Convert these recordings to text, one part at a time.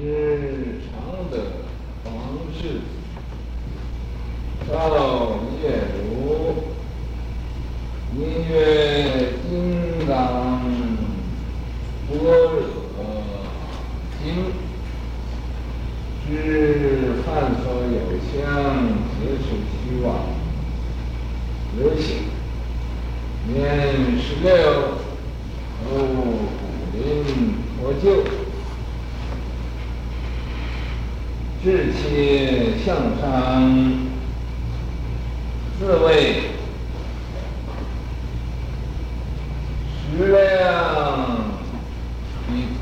是常德王氏，赵夜如，名曰金刚般若经，知凡所有相，皆是虚妄，有形，年十六，投古林脱臼。志气向上，自谓食量必吞，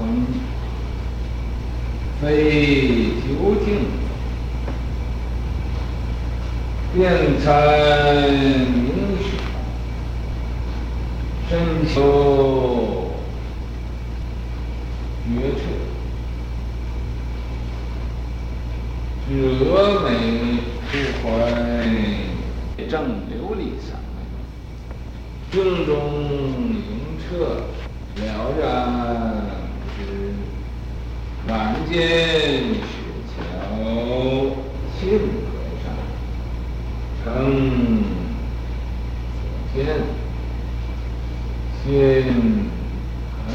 非究竟，辩才明许，深求决彻。峨眉不坏，正琉璃三昧，胸中灵彻了然不知，万间雪桥信和尚，诚所见，心诚，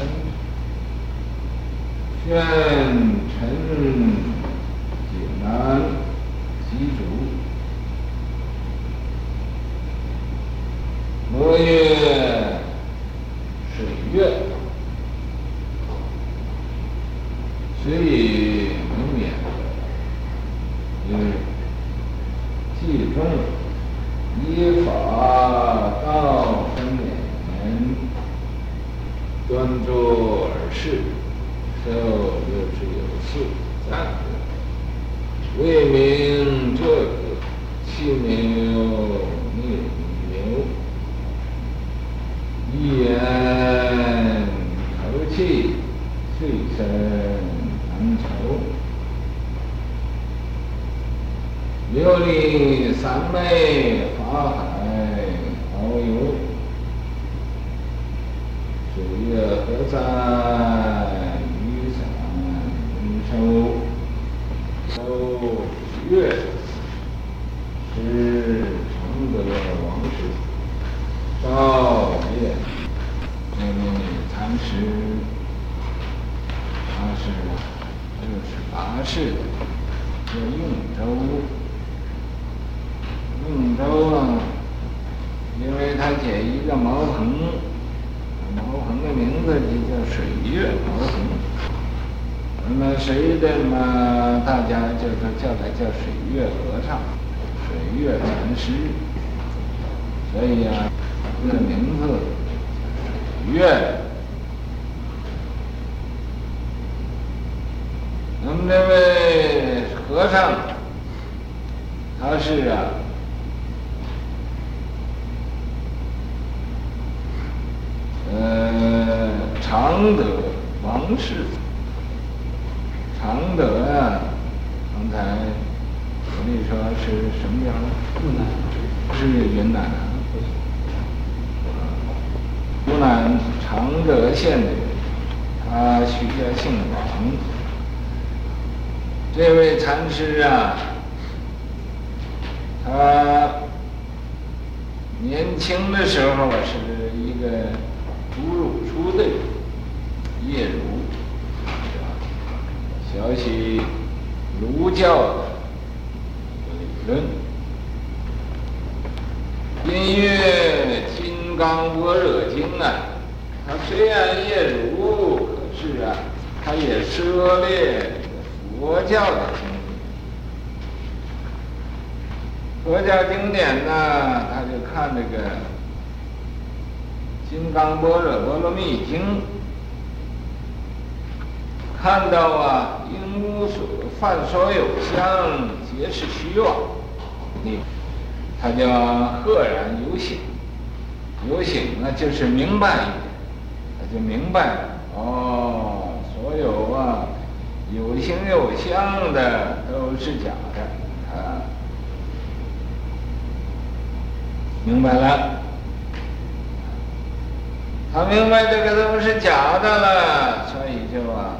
宣陈。南极足，莫曰水月，水以明灭，因记中依法道分言，端坐而视，受六之有四三。为名这个，其名逆流，一言口气，遂生难酬。琉璃三昧，法海遨游，九月何在？雨伞运收。月是常德王氏，赵夜这位禅师，他是就是八世的，叫应州。应州啊，因为他解一个茅棚，茅棚的名字就叫水月茅棚。那么谁的大家就说叫他叫水月和尚，水月禅师。所以呀，这个名字水月。那么这位和尚，他是啊，呃，常德王氏。常德啊，才我跟你说是什么地方？湖南，是云南啊。湖南常德县的，他徐家姓王。这位禅师啊，他年轻的时候是一个读儒出的夜儒。学习儒教的理论，因曰《金刚般若经》啊，它虽然夜儒，可是啊，它也涉猎佛教的经。佛教经典呢，他就看这个《金刚般若波罗蜜经》。看到啊，应无所有相，皆是虚妄。你，他叫赫然有醒，有醒呢，就是明白一点，他就明白了。哦，所有啊，有形有相的都是假的。啊，明白了。他明白这个都是假的了，所以就啊。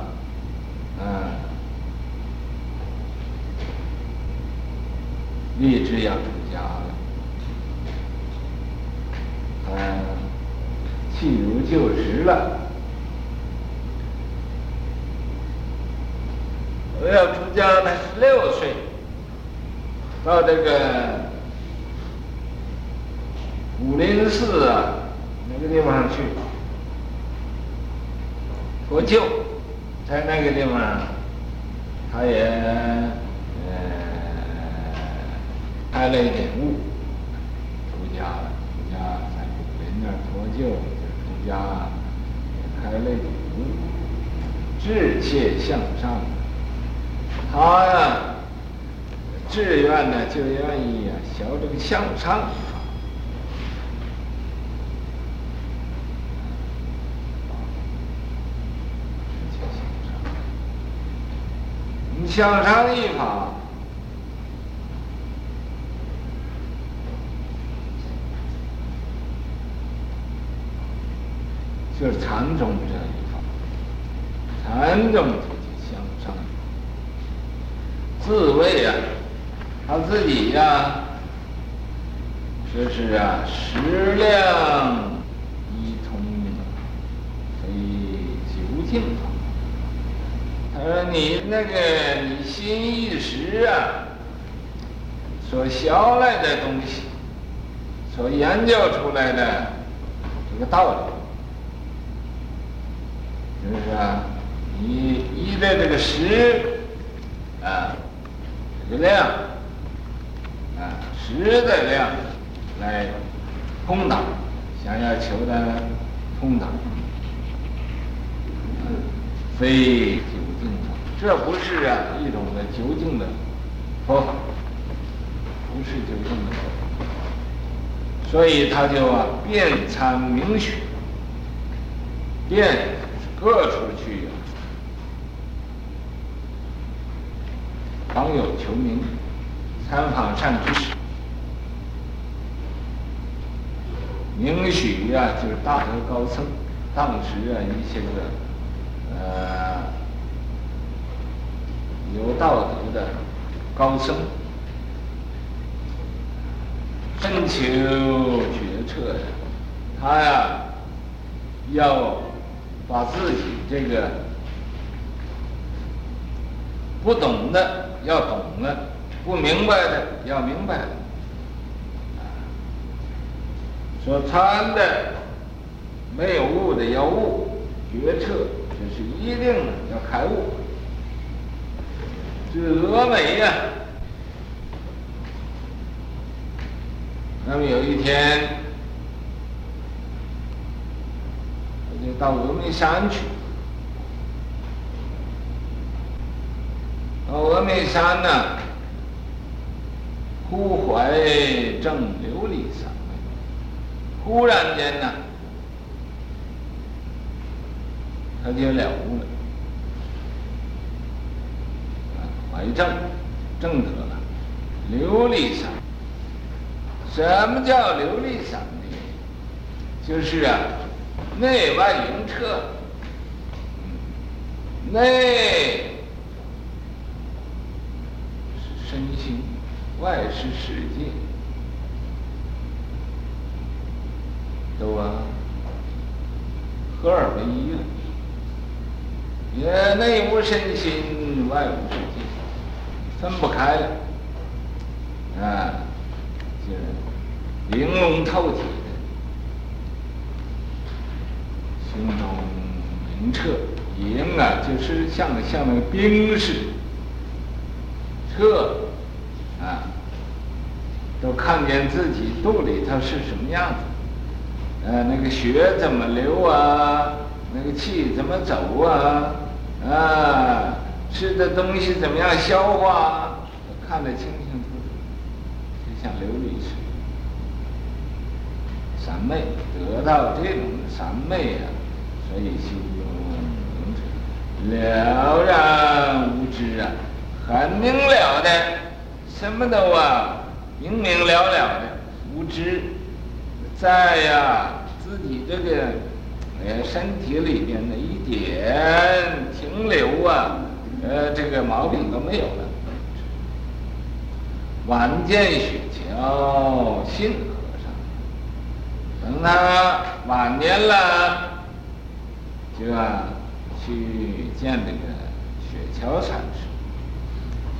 立志要出家了，他气如旧时了。我要出家，他十六岁，到这个武林寺啊，那个地方去，脱臼，在那个地方，他也。开了一点悟，出家了。出家在武林那儿脱臼，就出家，开了一点悟，志切向上。他呀，志愿呢就愿意呀，学这个向上。志切向上，你向上一法。就是禅宗这一套，禅宗就是向上，自谓啊，他自己呀、说是啊，识量一通，非究竟法。他说你那个你心一时啊，所学来的东西，所研究出来的这个道理。是不是啊？你依的这个识啊，这个量啊，识的量来通达，想要求的通达，非究竟法，这不是啊一种的究竟的佛法，不是究竟的，所以他就啊遍参明学，遍。各处去，访友求名，参访善知识。明许啊，就是大德高僧，当时啊一些个呃有道德的高僧，深求决策的，他呀要。把自己这个不懂的要懂了，不明白的要明白了。所参的没有悟的要悟，决策就是一定要开悟。这峨眉呀，那么有一天。到峨眉山去。到峨眉山呢，忽怀正琉璃三昧，忽然间呢，他就了悟了，怀正，正得了琉璃三。什么叫琉璃三昧？就是啊。内外莹彻，内。是身心，外是世界，都啊。合二为一了，也内无身心，外无世界，分不开了，啊，就玲珑透体。心中明澈，明啊，就是像像那个冰似的，澈啊，都看见自己肚里头是什么样子，呃，那个血怎么流啊，那个气怎么走啊，啊，吃的东西怎么样消化，都看得清清楚楚，就像琉璃似的。三昧得到这种三昧啊。所以心中了然无知啊，很明了的，什么都啊，明明了了的无知，在呀、自己这个呃身体里边的一点停留啊，呃这个毛病都没有了。晚见雪橇信和尚，等他晚年了，就啊去见这个雪橇禅师，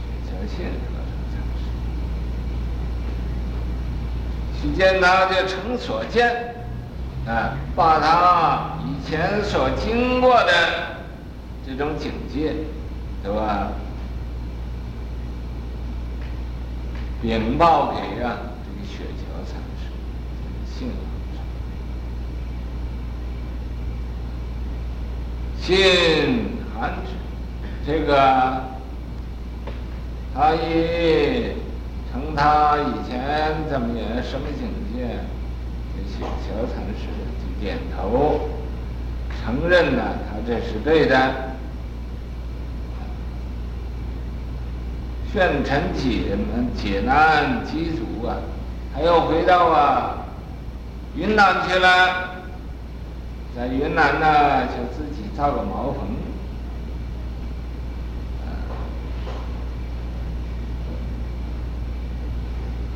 雪橇信和尚禅师，去见他就成所见，啊，把他以前所经过的这种境界，对吧？禀报给啊这个雪橇禅师，信信函之，这个他一从他以前怎么也什么境界，这些小禅师点头承认了，他这是对的。劝臣解难解难济阻啊，还要回到啊云南去了，在云南呢就自己造个茅棚，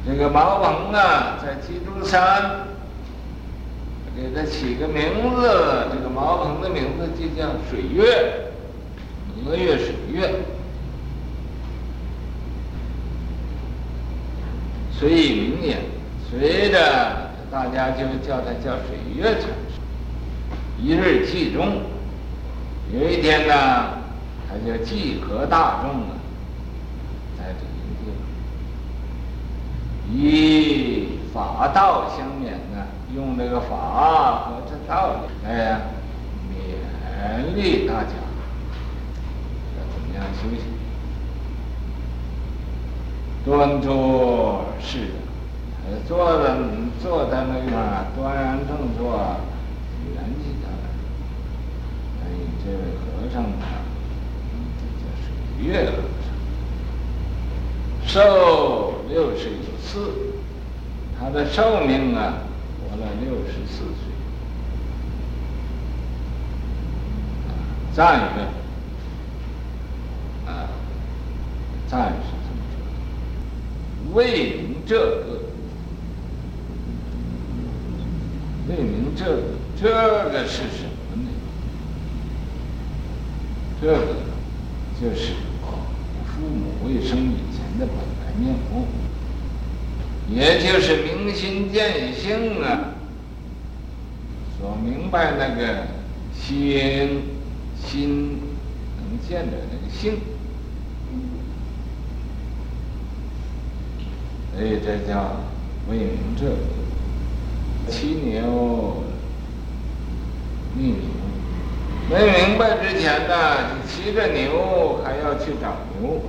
这个茅棚啊在基督山，给它起个名字，这个茅棚的名字就叫水月，鹅月水月。随名也，随着大家就叫它叫水月禅师。一日偈中，有一天呢，他就偈和大众啊，在这个地方，以法道相勉呢，用这个法和这道理来勉励大家要怎么样修行。端坐是，呃，坐的坐在那个端然正坐，圆。这位和尚呢，叫水月和尚，寿六十有四，他的寿命啊，活了六十四岁。赞曰，啊，赞是。为名这个，为名这个，这个是什么？这个就是父母未生以前的本来面目，也就是明心见性啊，所明白那个心心能见的那个性。所以这叫未明这个，骑牛觅牛，没明白之前呢，你骑着牛还要去找牛，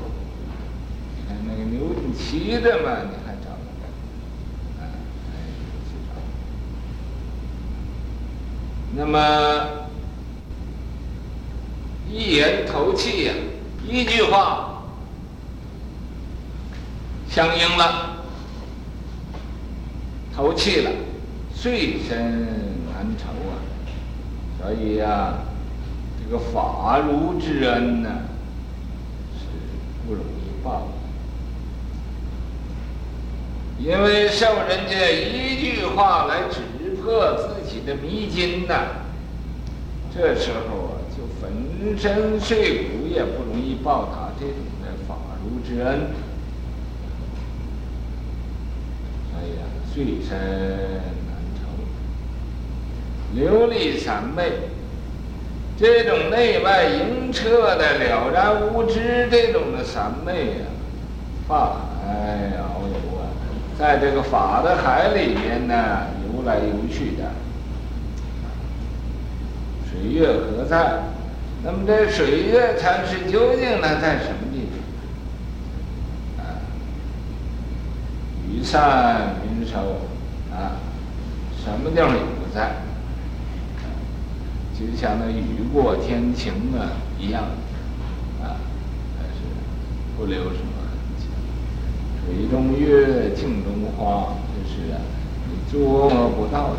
你看那个牛你骑着嘛，你还找不着，啊，去找。那么一言投气呀，一句话相应了。投气了，遂身难酬啊！所以呀、啊，这个法如之恩呢，是不容易报的。因为受人家一句话来指破自己的迷津呐，这时候啊，就粉身碎骨也不容易报答这种的法如之恩。遂身难酬，琉璃三昧，这种内外莹彻的了然无知，这种的三昧啊，法海遨游啊，在这个法的海里面呢，游来游去的。水月何在？那么这水月禅师究竟呢，在什么地方？啊，羽扇。手啊，什么地方也不在，就像那雨过天晴啊一样，啊，还是不留什么痕迹。水中月，镜中花，这是啊，你捉摸不到的。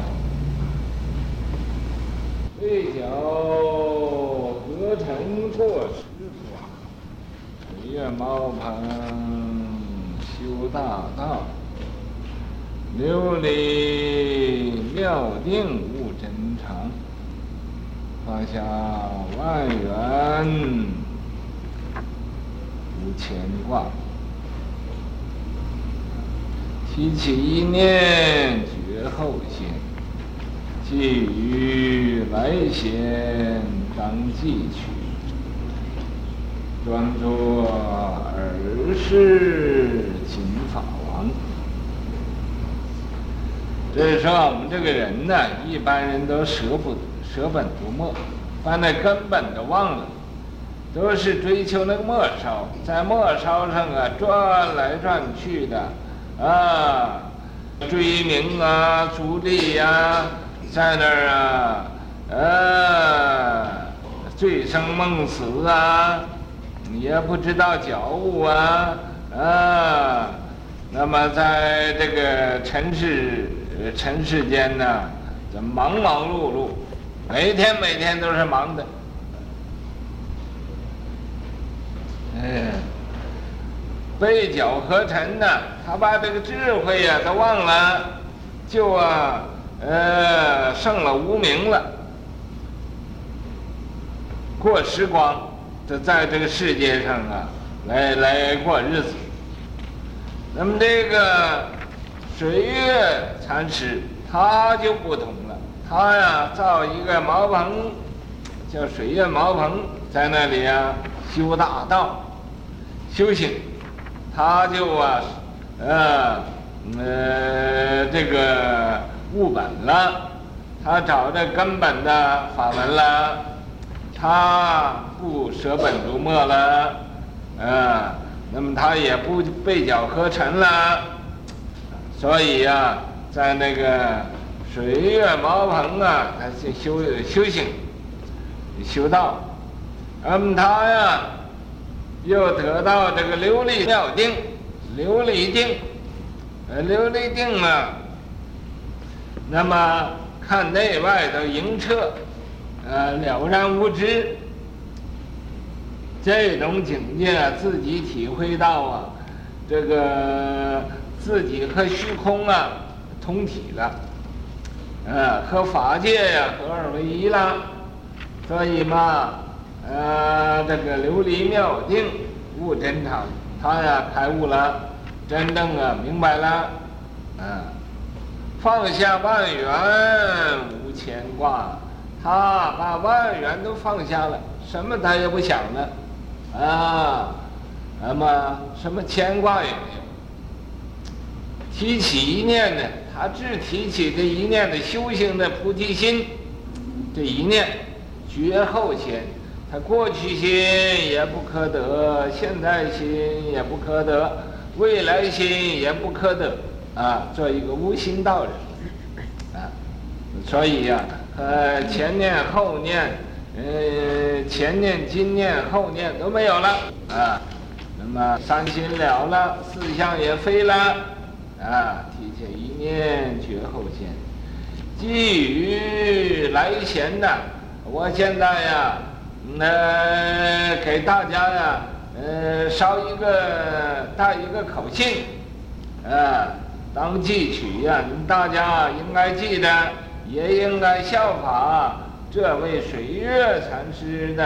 对角何成错师傅，水月茅棚修大道，琉璃妙定悟，放下万缘无牵挂，提起一念觉后现，寄予来贤当记取。专做尔事请法王。这说我们这个人呢，一般人都舍不得，舍本逐末，把那根本都忘了，都是追求那个末梢，在末梢上啊转来转去的，啊，追名啊，逐利呀，在那儿啊，啊，醉生梦死啊。也不知道觉悟啊啊！那么在这个尘世尘世间呢，这忙忙碌碌，每天每天都是忙的。哎，背脚合尘呢，他把这个智慧呀、啊、都忘了，就啊呃剩了无名了，过时光。这在这个世界上啊，来来过日子。那么这个水月禅师他就不同了，他呀造一个茅棚，叫水月茅棚，在那里啊修大道，修行，他就啊，呃呃这个悟本了，他找这根本的法门了。他不舍本逐末了，啊，那么他也不背脚合尘了，所以呀、啊，在那个水月茅棚啊，他是修修行、修道，那么他呀，又得到这个琉璃妙定，琉璃定，呃，琉璃定啊，那么看内外都莹彻。呃，了然无知，这种境界啊，自己体会到啊，这个自己和虚空啊同体了，呃，和法界呀、合二为一了，所以嘛，呃，这个琉璃妙定悟真常，他呀开悟了，真正啊明白了，啊，放下万缘无牵挂。他把万缘都放下了，什么他也不想了，啊，那么什么牵挂也没有。提起一念呢，他只提起这一念的修行的菩提心，这一念觉后心，他过去心也不可得，现在心也不可得，未来心也不可得，啊，做一个无心道人，啊，所以呀、呃，前念后念，呃，前念、今念、后念都没有了。啊。那么三心了了，四相也飞了。啊。提前一念绝后见，寄予来前的，我现在呀，呃，给大家呀，呃，捎一个带一个口信，啊，当记取呀，大家应该记得。也应该效法这位水月禅师的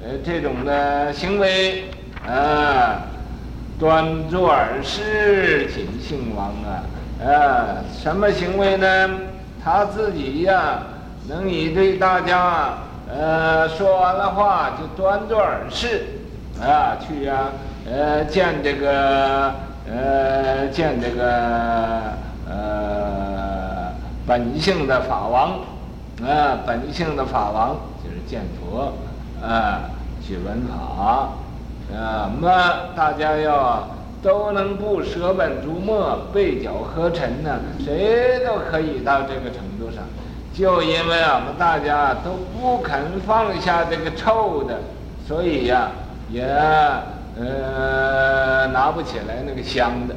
呃这种的行为啊，端坐尔事锦姓王啊，啊，什么行为呢？他自己呀、能以对大家呃说完了话就端坐而视啊去呀、呃见这个呃见这个呃。本性的法王，啊，本性的法王就是见佛，啊，去闻法，啊，么大家要都能不舍本逐末、背脚合尘呢，谁都可以到这个程度上。就因为我们大家都不肯放下这个臭的，所以呀、也呃拿不起来那个香的。